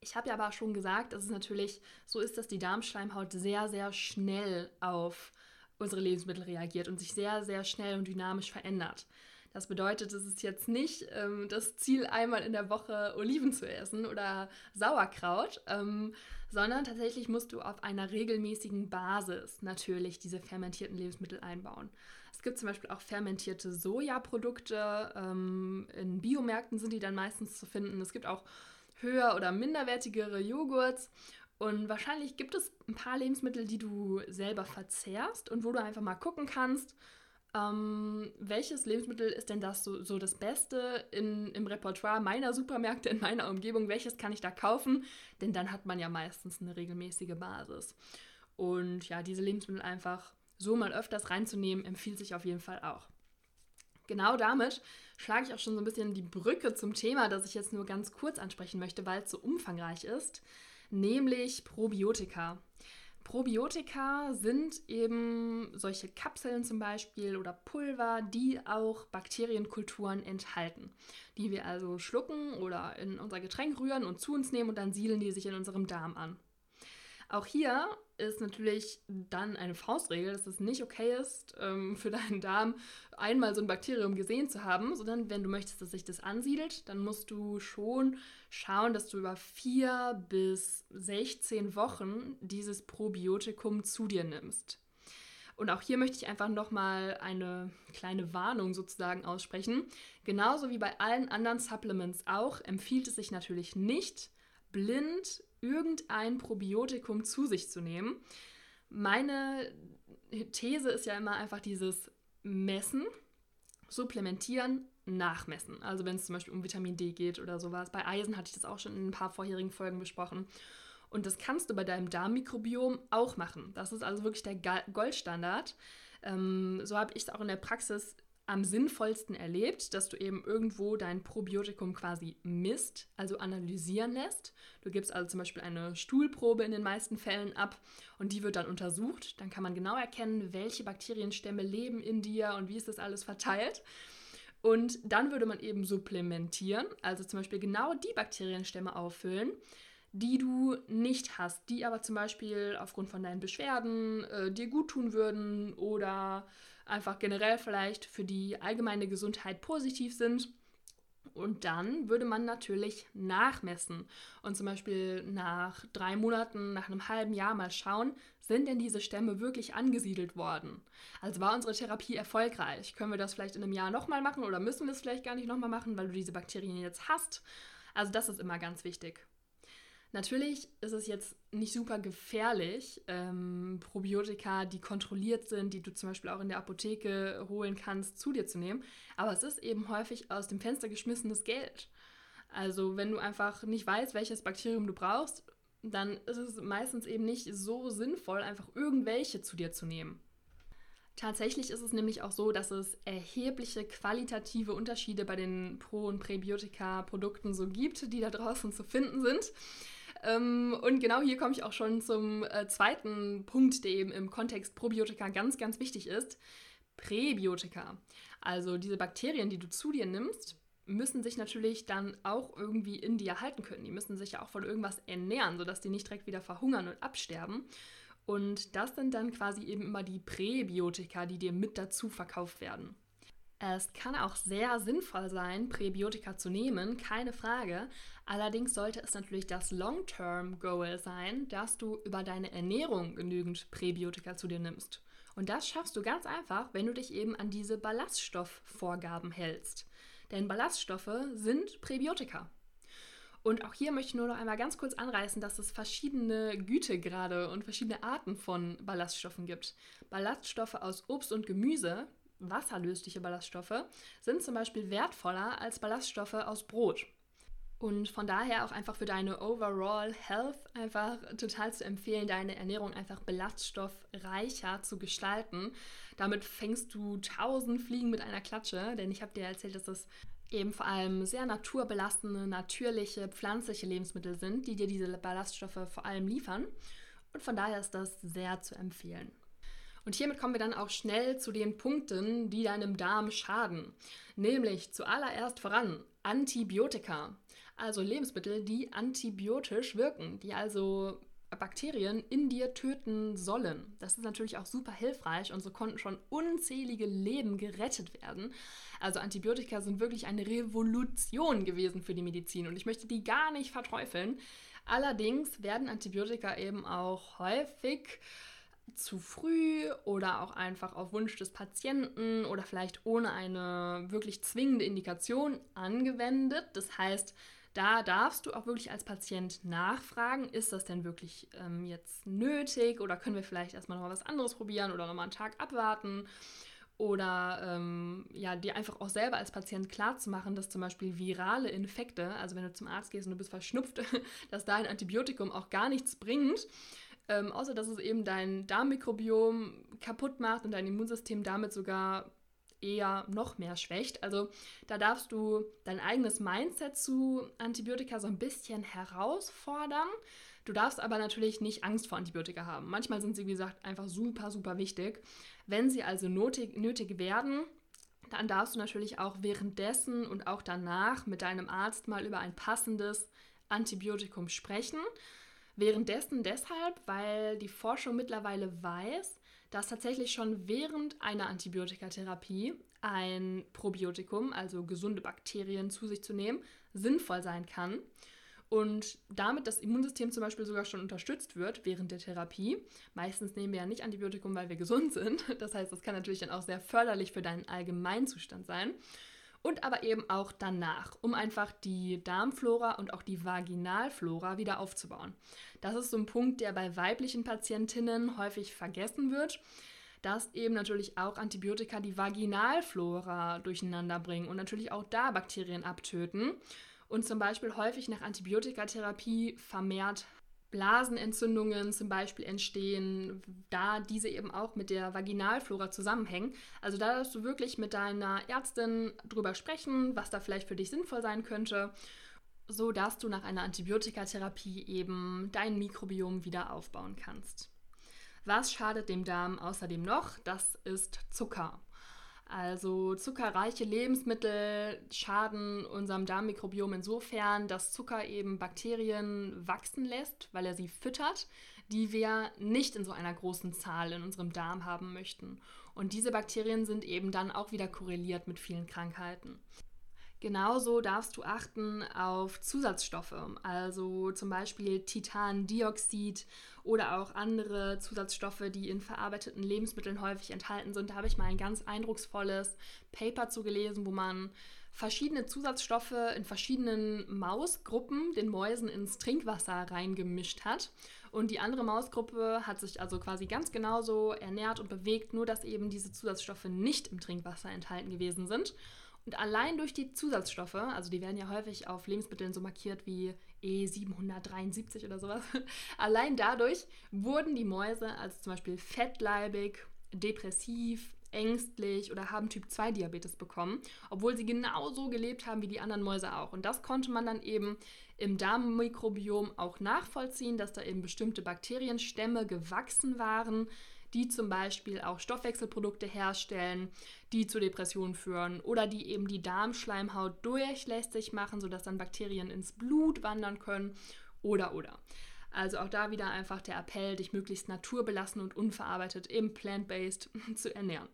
Ich habe ja aber schon gesagt, dass es natürlich so ist, dass die Darmschleimhaut sehr, sehr schnell auf unsere Lebensmittel reagiert und sich sehr, sehr schnell und dynamisch verändert. Das bedeutet, es ist jetzt nicht ähm, das Ziel, einmal in der Woche Oliven zu essen oder Sauerkraut, ähm, sondern tatsächlich musst du auf einer regelmäßigen Basis natürlich diese fermentierten Lebensmittel einbauen. Es gibt zum Beispiel auch fermentierte Sojaprodukte. Ähm, in Biomärkten sind die dann meistens zu finden. Es gibt auch höher- oder minderwertigere Joghurts. Und wahrscheinlich gibt es ein paar Lebensmittel, die du selber verzehrst und wo du einfach mal gucken kannst, ähm, welches Lebensmittel ist denn das so, so das Beste in, im Repertoire meiner Supermärkte in meiner Umgebung? Welches kann ich da kaufen? Denn dann hat man ja meistens eine regelmäßige Basis. Und ja, diese Lebensmittel einfach so mal öfters reinzunehmen, empfiehlt sich auf jeden Fall auch. Genau damit schlage ich auch schon so ein bisschen die Brücke zum Thema, das ich jetzt nur ganz kurz ansprechen möchte, weil es so umfangreich ist, nämlich Probiotika. Probiotika sind eben solche Kapseln zum Beispiel oder Pulver, die auch Bakterienkulturen enthalten, die wir also schlucken oder in unser Getränk rühren und zu uns nehmen und dann siedeln die sich in unserem Darm an. Auch hier ist natürlich dann eine Faustregel, dass es nicht okay ist, ähm, für deinen Darm einmal so ein Bakterium gesehen zu haben, sondern wenn du möchtest, dass sich das ansiedelt, dann musst du schon schauen, dass du über vier bis 16 Wochen dieses Probiotikum zu dir nimmst. Und auch hier möchte ich einfach nochmal eine kleine Warnung sozusagen aussprechen. Genauso wie bei allen anderen Supplements auch, empfiehlt es sich natürlich nicht, blind irgendein Probiotikum zu sich zu nehmen. Meine These ist ja immer einfach dieses Messen, Supplementieren, Nachmessen. Also wenn es zum Beispiel um Vitamin D geht oder sowas. Bei Eisen hatte ich das auch schon in ein paar vorherigen Folgen besprochen. Und das kannst du bei deinem Darmmikrobiom auch machen. Das ist also wirklich der Goldstandard. Ähm, so habe ich es auch in der Praxis am sinnvollsten erlebt, dass du eben irgendwo dein Probiotikum quasi misst, also analysieren lässt. Du gibst also zum Beispiel eine Stuhlprobe in den meisten Fällen ab und die wird dann untersucht. Dann kann man genau erkennen, welche Bakterienstämme leben in dir und wie ist das alles verteilt. Und dann würde man eben supplementieren, also zum Beispiel genau die Bakterienstämme auffüllen, die du nicht hast, die aber zum Beispiel aufgrund von deinen Beschwerden äh, dir gut tun würden oder einfach generell vielleicht für die allgemeine Gesundheit positiv sind. Und dann würde man natürlich nachmessen und zum Beispiel nach drei Monaten, nach einem halben Jahr mal schauen, sind denn diese Stämme wirklich angesiedelt worden? Also war unsere Therapie erfolgreich? Können wir das vielleicht in einem Jahr nochmal machen oder müssen wir es vielleicht gar nicht nochmal machen, weil du diese Bakterien jetzt hast? Also das ist immer ganz wichtig. Natürlich ist es jetzt nicht super gefährlich, ähm, Probiotika, die kontrolliert sind, die du zum Beispiel auch in der Apotheke holen kannst, zu dir zu nehmen. Aber es ist eben häufig aus dem Fenster geschmissenes Geld. Also wenn du einfach nicht weißt, welches Bakterium du brauchst, dann ist es meistens eben nicht so sinnvoll, einfach irgendwelche zu dir zu nehmen. Tatsächlich ist es nämlich auch so, dass es erhebliche qualitative Unterschiede bei den Pro- und Präbiotika-Produkten so gibt, die da draußen zu finden sind. Ähm, und genau hier komme ich auch schon zum äh, zweiten Punkt, der eben im Kontext Probiotika ganz, ganz wichtig ist. Präbiotika. Also diese Bakterien, die du zu dir nimmst, müssen sich natürlich dann auch irgendwie in dir halten können. Die müssen sich ja auch von irgendwas ernähren, sodass die nicht direkt wieder verhungern und absterben. Und das sind dann quasi eben immer die Präbiotika, die dir mit dazu verkauft werden. Es kann auch sehr sinnvoll sein, Präbiotika zu nehmen, keine Frage. Allerdings sollte es natürlich das Long-Term-Goal sein, dass du über deine Ernährung genügend Präbiotika zu dir nimmst. Und das schaffst du ganz einfach, wenn du dich eben an diese Ballaststoffvorgaben hältst. Denn Ballaststoffe sind Präbiotika. Und auch hier möchte ich nur noch einmal ganz kurz anreißen, dass es verschiedene Gütegrade und verschiedene Arten von Ballaststoffen gibt. Ballaststoffe aus Obst und Gemüse wasserlösliche Ballaststoffe sind zum Beispiel wertvoller als Ballaststoffe aus Brot. Und von daher auch einfach für deine Overall Health einfach total zu empfehlen, deine Ernährung einfach ballaststoffreicher zu gestalten. Damit fängst du tausend Fliegen mit einer Klatsche, denn ich habe dir erzählt, dass es eben vor allem sehr naturbelastende, natürliche, pflanzliche Lebensmittel sind, die dir diese Ballaststoffe vor allem liefern. Und von daher ist das sehr zu empfehlen. Und hiermit kommen wir dann auch schnell zu den Punkten, die deinem Darm schaden. Nämlich zuallererst voran Antibiotika, also Lebensmittel, die antibiotisch wirken, die also Bakterien in dir töten sollen. Das ist natürlich auch super hilfreich und so konnten schon unzählige Leben gerettet werden. Also Antibiotika sind wirklich eine Revolution gewesen für die Medizin und ich möchte die gar nicht verteufeln. Allerdings werden Antibiotika eben auch häufig zu früh oder auch einfach auf Wunsch des Patienten oder vielleicht ohne eine wirklich zwingende Indikation angewendet. Das heißt, da darfst du auch wirklich als Patient nachfragen, ist das denn wirklich ähm, jetzt nötig oder können wir vielleicht erstmal noch was anderes probieren oder nochmal einen Tag abwarten oder ähm, ja, dir einfach auch selber als Patient klar zu machen, dass zum Beispiel virale Infekte, also wenn du zum Arzt gehst und du bist verschnupft, dass da ein Antibiotikum auch gar nichts bringt ähm, außer dass es eben dein Darmmikrobiom kaputt macht und dein Immunsystem damit sogar eher noch mehr schwächt. Also da darfst du dein eigenes Mindset zu Antibiotika so ein bisschen herausfordern. Du darfst aber natürlich nicht Angst vor Antibiotika haben. Manchmal sind sie, wie gesagt, einfach super, super wichtig. Wenn sie also nötig, nötig werden, dann darfst du natürlich auch währenddessen und auch danach mit deinem Arzt mal über ein passendes Antibiotikum sprechen. Währenddessen deshalb, weil die Forschung mittlerweile weiß, dass tatsächlich schon während einer Antibiotikatherapie ein Probiotikum, also gesunde Bakterien zu sich zu nehmen, sinnvoll sein kann und damit das Immunsystem zum Beispiel sogar schon unterstützt wird während der Therapie. Meistens nehmen wir ja nicht Antibiotikum, weil wir gesund sind. Das heißt, das kann natürlich dann auch sehr förderlich für deinen Allgemeinzustand sein. Und aber eben auch danach, um einfach die Darmflora und auch die Vaginalflora wieder aufzubauen. Das ist so ein Punkt, der bei weiblichen Patientinnen häufig vergessen wird dass eben natürlich auch Antibiotika die Vaginalflora durcheinander bringen und natürlich auch da Bakterien abtöten und zum Beispiel häufig nach Antibiotikatherapie vermehrt Blasenentzündungen zum Beispiel entstehen, da diese eben auch mit der Vaginalflora zusammenhängen. Also da darfst du wirklich mit deiner Ärztin drüber sprechen, was da vielleicht für dich sinnvoll sein könnte, so dass du nach einer Antibiotikatherapie eben dein Mikrobiom wieder aufbauen kannst. Was schadet dem Darm außerdem noch? Das ist Zucker. Also zuckerreiche Lebensmittel schaden unserem Darmmikrobiom insofern, dass Zucker eben Bakterien wachsen lässt, weil er sie füttert, die wir nicht in so einer großen Zahl in unserem Darm haben möchten. Und diese Bakterien sind eben dann auch wieder korreliert mit vielen Krankheiten. Genauso darfst du achten auf Zusatzstoffe, also zum Beispiel Titandioxid oder auch andere Zusatzstoffe, die in verarbeiteten Lebensmitteln häufig enthalten sind. Da habe ich mal ein ganz eindrucksvolles Paper zugelesen, wo man verschiedene Zusatzstoffe in verschiedenen Mausgruppen den Mäusen ins Trinkwasser reingemischt hat. Und die andere Mausgruppe hat sich also quasi ganz genauso ernährt und bewegt, nur dass eben diese Zusatzstoffe nicht im Trinkwasser enthalten gewesen sind. Und allein durch die Zusatzstoffe, also die werden ja häufig auf Lebensmitteln so markiert wie E773 oder sowas, allein dadurch wurden die Mäuse als zum Beispiel fettleibig, depressiv, ängstlich oder haben Typ 2 Diabetes bekommen, obwohl sie genauso gelebt haben wie die anderen Mäuse auch. Und das konnte man dann eben im Darmmikrobiom auch nachvollziehen, dass da eben bestimmte Bakterienstämme gewachsen waren, die zum Beispiel auch Stoffwechselprodukte herstellen, die zu Depressionen führen oder die eben die Darmschleimhaut durchlässig machen, sodass dann Bakterien ins Blut wandern können oder oder. Also auch da wieder einfach der Appell, dich möglichst naturbelassen und unverarbeitet im plant-based zu ernähren.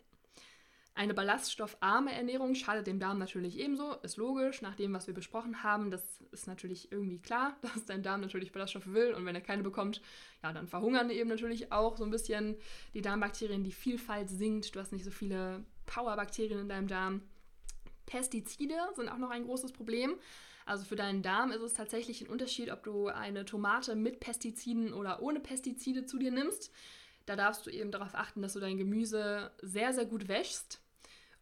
Eine ballaststoffarme Ernährung schadet dem Darm natürlich ebenso, ist logisch, nach dem, was wir besprochen haben. Das ist natürlich irgendwie klar, dass dein Darm natürlich Ballaststoffe will und wenn er keine bekommt, ja, dann verhungern eben natürlich auch so ein bisschen die Darmbakterien, die Vielfalt sinkt, du hast nicht so viele Powerbakterien in deinem Darm. Pestizide sind auch noch ein großes Problem. Also für deinen Darm ist es tatsächlich ein Unterschied, ob du eine Tomate mit Pestiziden oder ohne Pestizide zu dir nimmst. Da darfst du eben darauf achten, dass du dein Gemüse sehr, sehr gut wäschst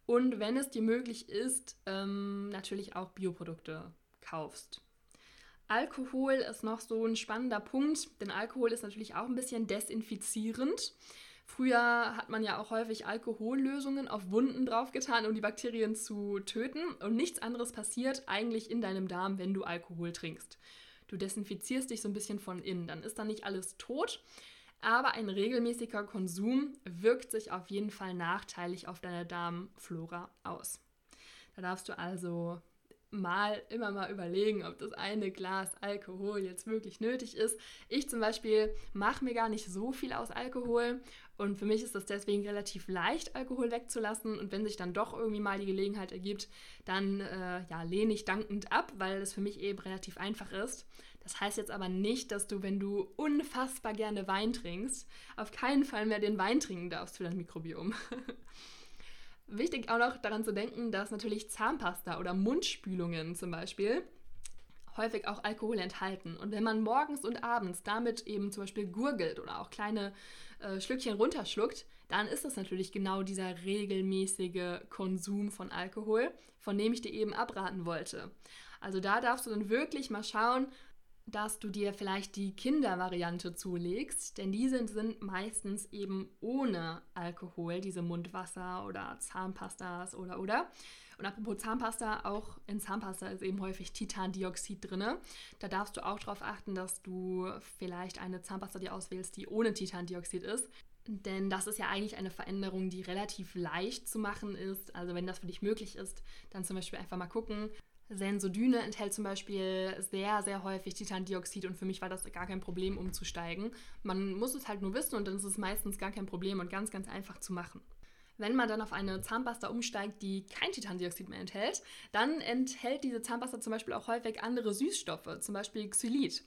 und wenn es dir möglich ist, ähm, natürlich auch Bioprodukte kaufst. Alkohol ist noch so ein spannender Punkt, denn Alkohol ist natürlich auch ein bisschen desinfizierend. Früher hat man ja auch häufig Alkohollösungen auf Wunden draufgetan, um die Bakterien zu töten. Und nichts anderes passiert eigentlich in deinem Darm, wenn du Alkohol trinkst. Du desinfizierst dich so ein bisschen von innen. Dann ist da nicht alles tot, aber ein regelmäßiger Konsum wirkt sich auf jeden Fall nachteilig auf deine Darmflora aus. Da darfst du also mal immer mal überlegen, ob das eine Glas Alkohol jetzt wirklich nötig ist. Ich zum Beispiel mache mir gar nicht so viel aus Alkohol und für mich ist es deswegen relativ leicht, Alkohol wegzulassen. Und wenn sich dann doch irgendwie mal die Gelegenheit ergibt, dann äh, ja, lehne ich dankend ab, weil es für mich eben relativ einfach ist. Das heißt jetzt aber nicht, dass du, wenn du unfassbar gerne Wein trinkst, auf keinen Fall mehr den Wein trinken darfst für dein Mikrobiom. Wichtig auch noch daran zu denken, dass natürlich Zahnpasta oder Mundspülungen zum Beispiel häufig auch Alkohol enthalten. Und wenn man morgens und abends damit eben zum Beispiel gurgelt oder auch kleine äh, Schlückchen runterschluckt, dann ist das natürlich genau dieser regelmäßige Konsum von Alkohol, von dem ich dir eben abraten wollte. Also da darfst du dann wirklich mal schauen, dass du dir vielleicht die Kindervariante zulegst, denn diese sind meistens eben ohne Alkohol, diese Mundwasser oder Zahnpastas oder oder. Und apropos Zahnpasta, auch in Zahnpasta ist eben häufig Titandioxid drin. Da darfst du auch darauf achten, dass du vielleicht eine Zahnpasta dir auswählst, die ohne Titandioxid ist. Denn das ist ja eigentlich eine Veränderung, die relativ leicht zu machen ist. Also wenn das für dich möglich ist, dann zum Beispiel einfach mal gucken, Sensodyne enthält zum Beispiel sehr, sehr häufig Titandioxid und für mich war das gar kein Problem umzusteigen. Man muss es halt nur wissen und dann ist es meistens gar kein Problem und ganz, ganz einfach zu machen. Wenn man dann auf eine Zahnpasta umsteigt, die kein Titandioxid mehr enthält, dann enthält diese Zahnpasta zum Beispiel auch häufig andere Süßstoffe, zum Beispiel Xylit.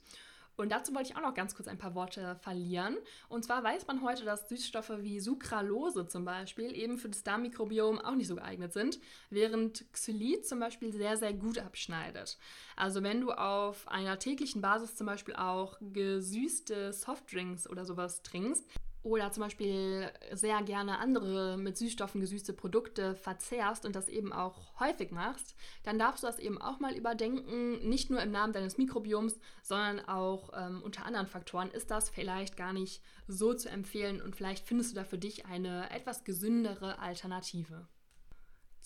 Und dazu wollte ich auch noch ganz kurz ein paar Worte verlieren. Und zwar weiß man heute, dass Süßstoffe wie Sucralose zum Beispiel eben für das Darmmikrobiom auch nicht so geeignet sind, während Xylit zum Beispiel sehr, sehr gut abschneidet. Also wenn du auf einer täglichen Basis zum Beispiel auch gesüßte Softdrinks oder sowas trinkst, oder zum Beispiel sehr gerne andere mit Süßstoffen gesüßte Produkte verzehrst und das eben auch häufig machst, dann darfst du das eben auch mal überdenken, nicht nur im Namen deines Mikrobioms, sondern auch ähm, unter anderen Faktoren ist das vielleicht gar nicht so zu empfehlen und vielleicht findest du da für dich eine etwas gesündere Alternative.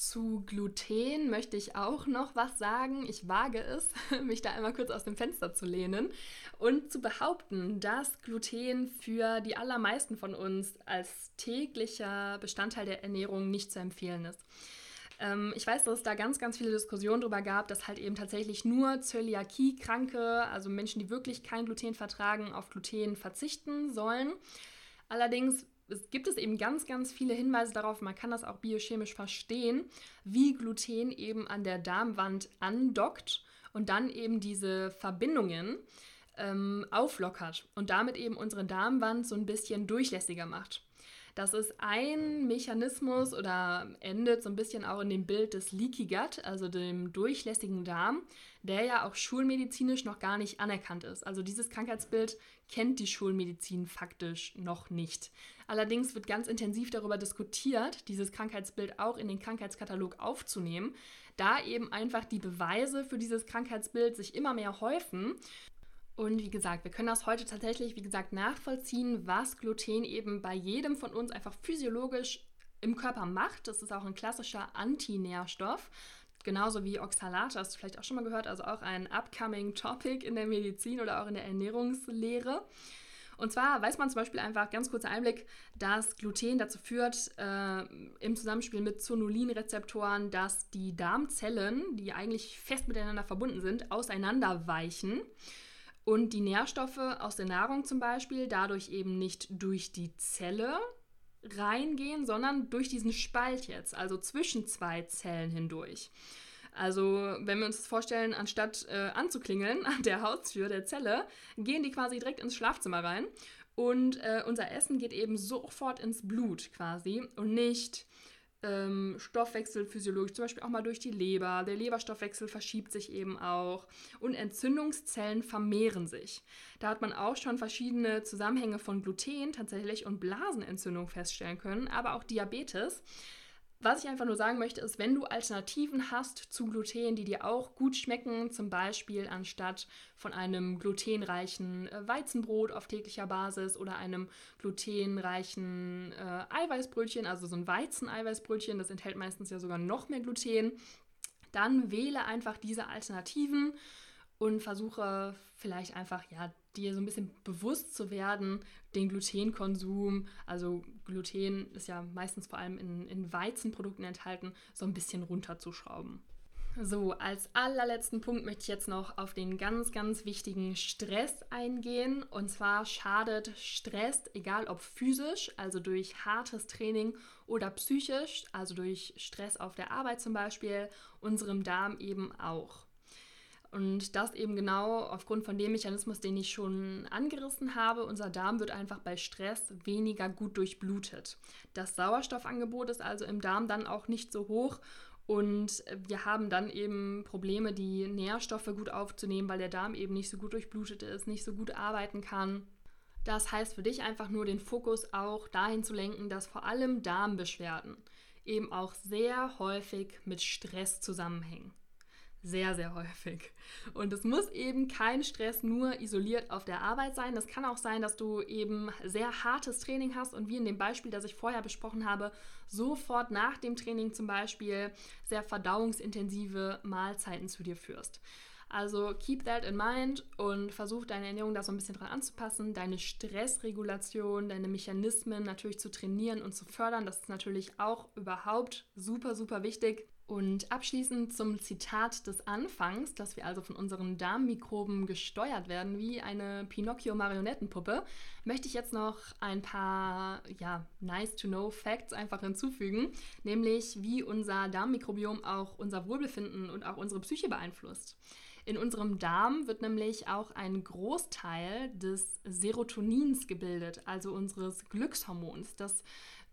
Zu Gluten möchte ich auch noch was sagen. Ich wage es, mich da einmal kurz aus dem Fenster zu lehnen und zu behaupten, dass Gluten für die allermeisten von uns als täglicher Bestandteil der Ernährung nicht zu empfehlen ist. Ähm, ich weiß, dass es da ganz, ganz viele Diskussionen darüber gab, dass halt eben tatsächlich nur Zöliakie-Kranke, also Menschen, die wirklich kein Gluten vertragen, auf Gluten verzichten sollen. Allerdings es gibt es eben ganz, ganz viele Hinweise darauf, man kann das auch biochemisch verstehen, wie Gluten eben an der Darmwand andockt und dann eben diese Verbindungen ähm, auflockert und damit eben unsere Darmwand so ein bisschen durchlässiger macht. Das ist ein Mechanismus oder endet so ein bisschen auch in dem Bild des Leaky Gut, also dem durchlässigen Darm, der ja auch schulmedizinisch noch gar nicht anerkannt ist. Also dieses Krankheitsbild kennt die Schulmedizin faktisch noch nicht. Allerdings wird ganz intensiv darüber diskutiert, dieses Krankheitsbild auch in den Krankheitskatalog aufzunehmen, da eben einfach die Beweise für dieses Krankheitsbild sich immer mehr häufen und wie gesagt, wir können das heute tatsächlich, wie gesagt, nachvollziehen, was Gluten eben bei jedem von uns einfach physiologisch im Körper macht. Das ist auch ein klassischer Antinährstoff. Genauso wie Oxalate, hast du vielleicht auch schon mal gehört, also auch ein upcoming Topic in der Medizin oder auch in der Ernährungslehre. Und zwar weiß man zum Beispiel einfach, ganz kurzer Einblick, dass Gluten dazu führt, äh, im Zusammenspiel mit Zonulinrezeptoren, dass die Darmzellen, die eigentlich fest miteinander verbunden sind, auseinanderweichen und die Nährstoffe aus der Nahrung zum Beispiel dadurch eben nicht durch die Zelle reingehen, sondern durch diesen Spalt jetzt, also zwischen zwei Zellen hindurch. Also, wenn wir uns das vorstellen, anstatt äh, anzuklingeln an der Haustür der Zelle, gehen die quasi direkt ins Schlafzimmer rein und äh, unser Essen geht eben sofort ins Blut quasi und nicht ähm, Stoffwechsel physiologisch, zum Beispiel auch mal durch die Leber. Der Leberstoffwechsel verschiebt sich eben auch und Entzündungszellen vermehren sich. Da hat man auch schon verschiedene Zusammenhänge von Gluten tatsächlich und Blasenentzündung feststellen können, aber auch Diabetes. Was ich einfach nur sagen möchte, ist, wenn du Alternativen hast zu Gluten, die dir auch gut schmecken, zum Beispiel anstatt von einem glutenreichen äh, Weizenbrot auf täglicher Basis oder einem glutenreichen äh, Eiweißbrötchen, also so ein Weizeneiweißbrötchen, das enthält meistens ja sogar noch mehr Gluten, dann wähle einfach diese Alternativen und versuche vielleicht einfach ja dir so ein bisschen bewusst zu werden, den Glutenkonsum, also Gluten ist ja meistens vor allem in, in Weizenprodukten enthalten, so ein bisschen runterzuschrauben. So, als allerletzten Punkt möchte ich jetzt noch auf den ganz, ganz wichtigen Stress eingehen. Und zwar schadet Stress, egal ob physisch, also durch hartes Training, oder psychisch, also durch Stress auf der Arbeit zum Beispiel, unserem Darm eben auch. Und das eben genau aufgrund von dem Mechanismus, den ich schon angerissen habe. Unser Darm wird einfach bei Stress weniger gut durchblutet. Das Sauerstoffangebot ist also im Darm dann auch nicht so hoch und wir haben dann eben Probleme, die Nährstoffe gut aufzunehmen, weil der Darm eben nicht so gut durchblutet ist, nicht so gut arbeiten kann. Das heißt für dich einfach nur den Fokus auch dahin zu lenken, dass vor allem Darmbeschwerden eben auch sehr häufig mit Stress zusammenhängen sehr, sehr häufig. Und es muss eben kein Stress nur isoliert auf der Arbeit sein. Es kann auch sein, dass du eben sehr hartes Training hast und wie in dem Beispiel, das ich vorher besprochen habe, sofort nach dem Training zum Beispiel sehr verdauungsintensive Mahlzeiten zu dir führst. Also keep that in mind und versuch deine Ernährung da so ein bisschen dran anzupassen, deine Stressregulation, deine Mechanismen natürlich zu trainieren und zu fördern. Das ist natürlich auch überhaupt super, super wichtig. Und abschließend zum Zitat des Anfangs, dass wir also von unseren Darmmikroben gesteuert werden wie eine Pinocchio-Marionettenpuppe, möchte ich jetzt noch ein paar ja, nice-to-know-Facts einfach hinzufügen, nämlich wie unser Darmmikrobiom auch unser Wohlbefinden und auch unsere Psyche beeinflusst. In unserem Darm wird nämlich auch ein Großteil des Serotonins gebildet, also unseres Glückshormons. Das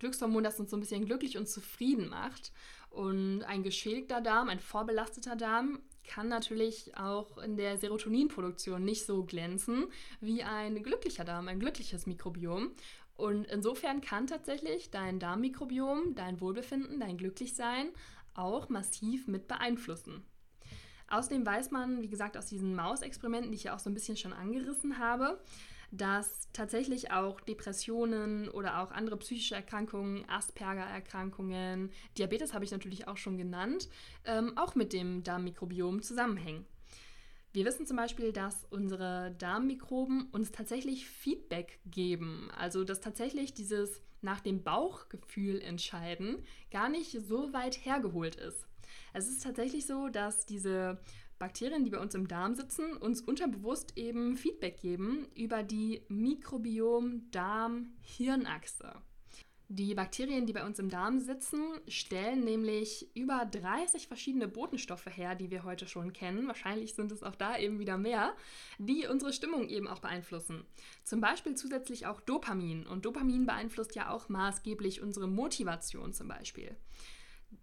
Glückshormon, das uns so ein bisschen glücklich und zufrieden macht. Und ein geschädigter Darm, ein vorbelasteter Darm, kann natürlich auch in der Serotoninproduktion nicht so glänzen wie ein glücklicher Darm, ein glückliches Mikrobiom. Und insofern kann tatsächlich dein Darmmikrobiom, dein Wohlbefinden, dein Glücklichsein auch massiv mit beeinflussen. Außerdem weiß man, wie gesagt, aus diesen Mausexperimenten, die ich ja auch so ein bisschen schon angerissen habe, dass tatsächlich auch Depressionen oder auch andere psychische Erkrankungen, Asperger-Erkrankungen, Diabetes habe ich natürlich auch schon genannt, ähm, auch mit dem Darmmikrobiom zusammenhängen. Wir wissen zum Beispiel, dass unsere Darmmikroben uns tatsächlich Feedback geben. Also dass tatsächlich dieses nach dem Bauchgefühl entscheiden gar nicht so weit hergeholt ist. Es ist tatsächlich so, dass diese Bakterien, die bei uns im Darm sitzen, uns unterbewusst eben Feedback geben über die Mikrobiom-Darm-Hirnachse. Die Bakterien, die bei uns im Darm sitzen, stellen nämlich über 30 verschiedene Botenstoffe her, die wir heute schon kennen. Wahrscheinlich sind es auch da eben wieder mehr, die unsere Stimmung eben auch beeinflussen. Zum Beispiel zusätzlich auch Dopamin. Und Dopamin beeinflusst ja auch maßgeblich unsere Motivation zum Beispiel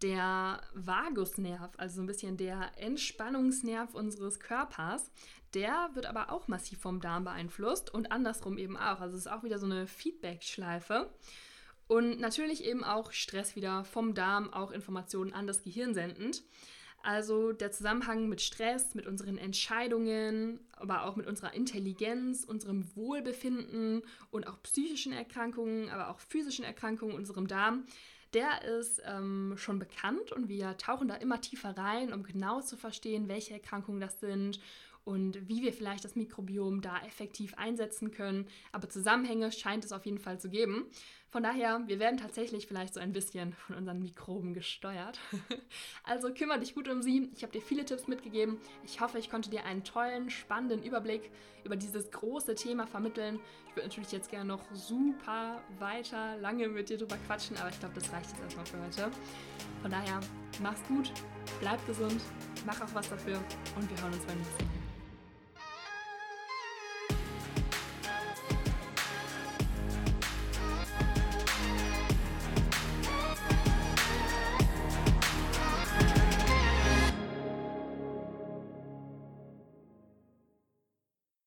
der Vagusnerv, also so ein bisschen der Entspannungsnerv unseres Körpers, der wird aber auch massiv vom Darm beeinflusst und andersrum eben auch. Also es ist auch wieder so eine Feedback-Schleife. Und natürlich eben auch Stress wieder vom Darm, auch Informationen an das Gehirn sendend. Also der Zusammenhang mit Stress, mit unseren Entscheidungen, aber auch mit unserer Intelligenz, unserem Wohlbefinden und auch psychischen Erkrankungen, aber auch physischen Erkrankungen, unserem Darm, der ist ähm, schon bekannt und wir tauchen da immer tiefer rein, um genau zu verstehen, welche Erkrankungen das sind und wie wir vielleicht das Mikrobiom da effektiv einsetzen können. Aber Zusammenhänge scheint es auf jeden Fall zu geben. Von daher, wir werden tatsächlich vielleicht so ein bisschen von unseren Mikroben gesteuert. also kümmere dich gut um sie. Ich habe dir viele Tipps mitgegeben. Ich hoffe, ich konnte dir einen tollen, spannenden Überblick über dieses große Thema vermitteln. Ich würde natürlich jetzt gerne noch super weiter lange mit dir drüber quatschen, aber ich glaube, das reicht jetzt erstmal für heute. Von daher, mach's gut, bleib gesund, mach auch was dafür und wir hören uns beim nächsten Mal.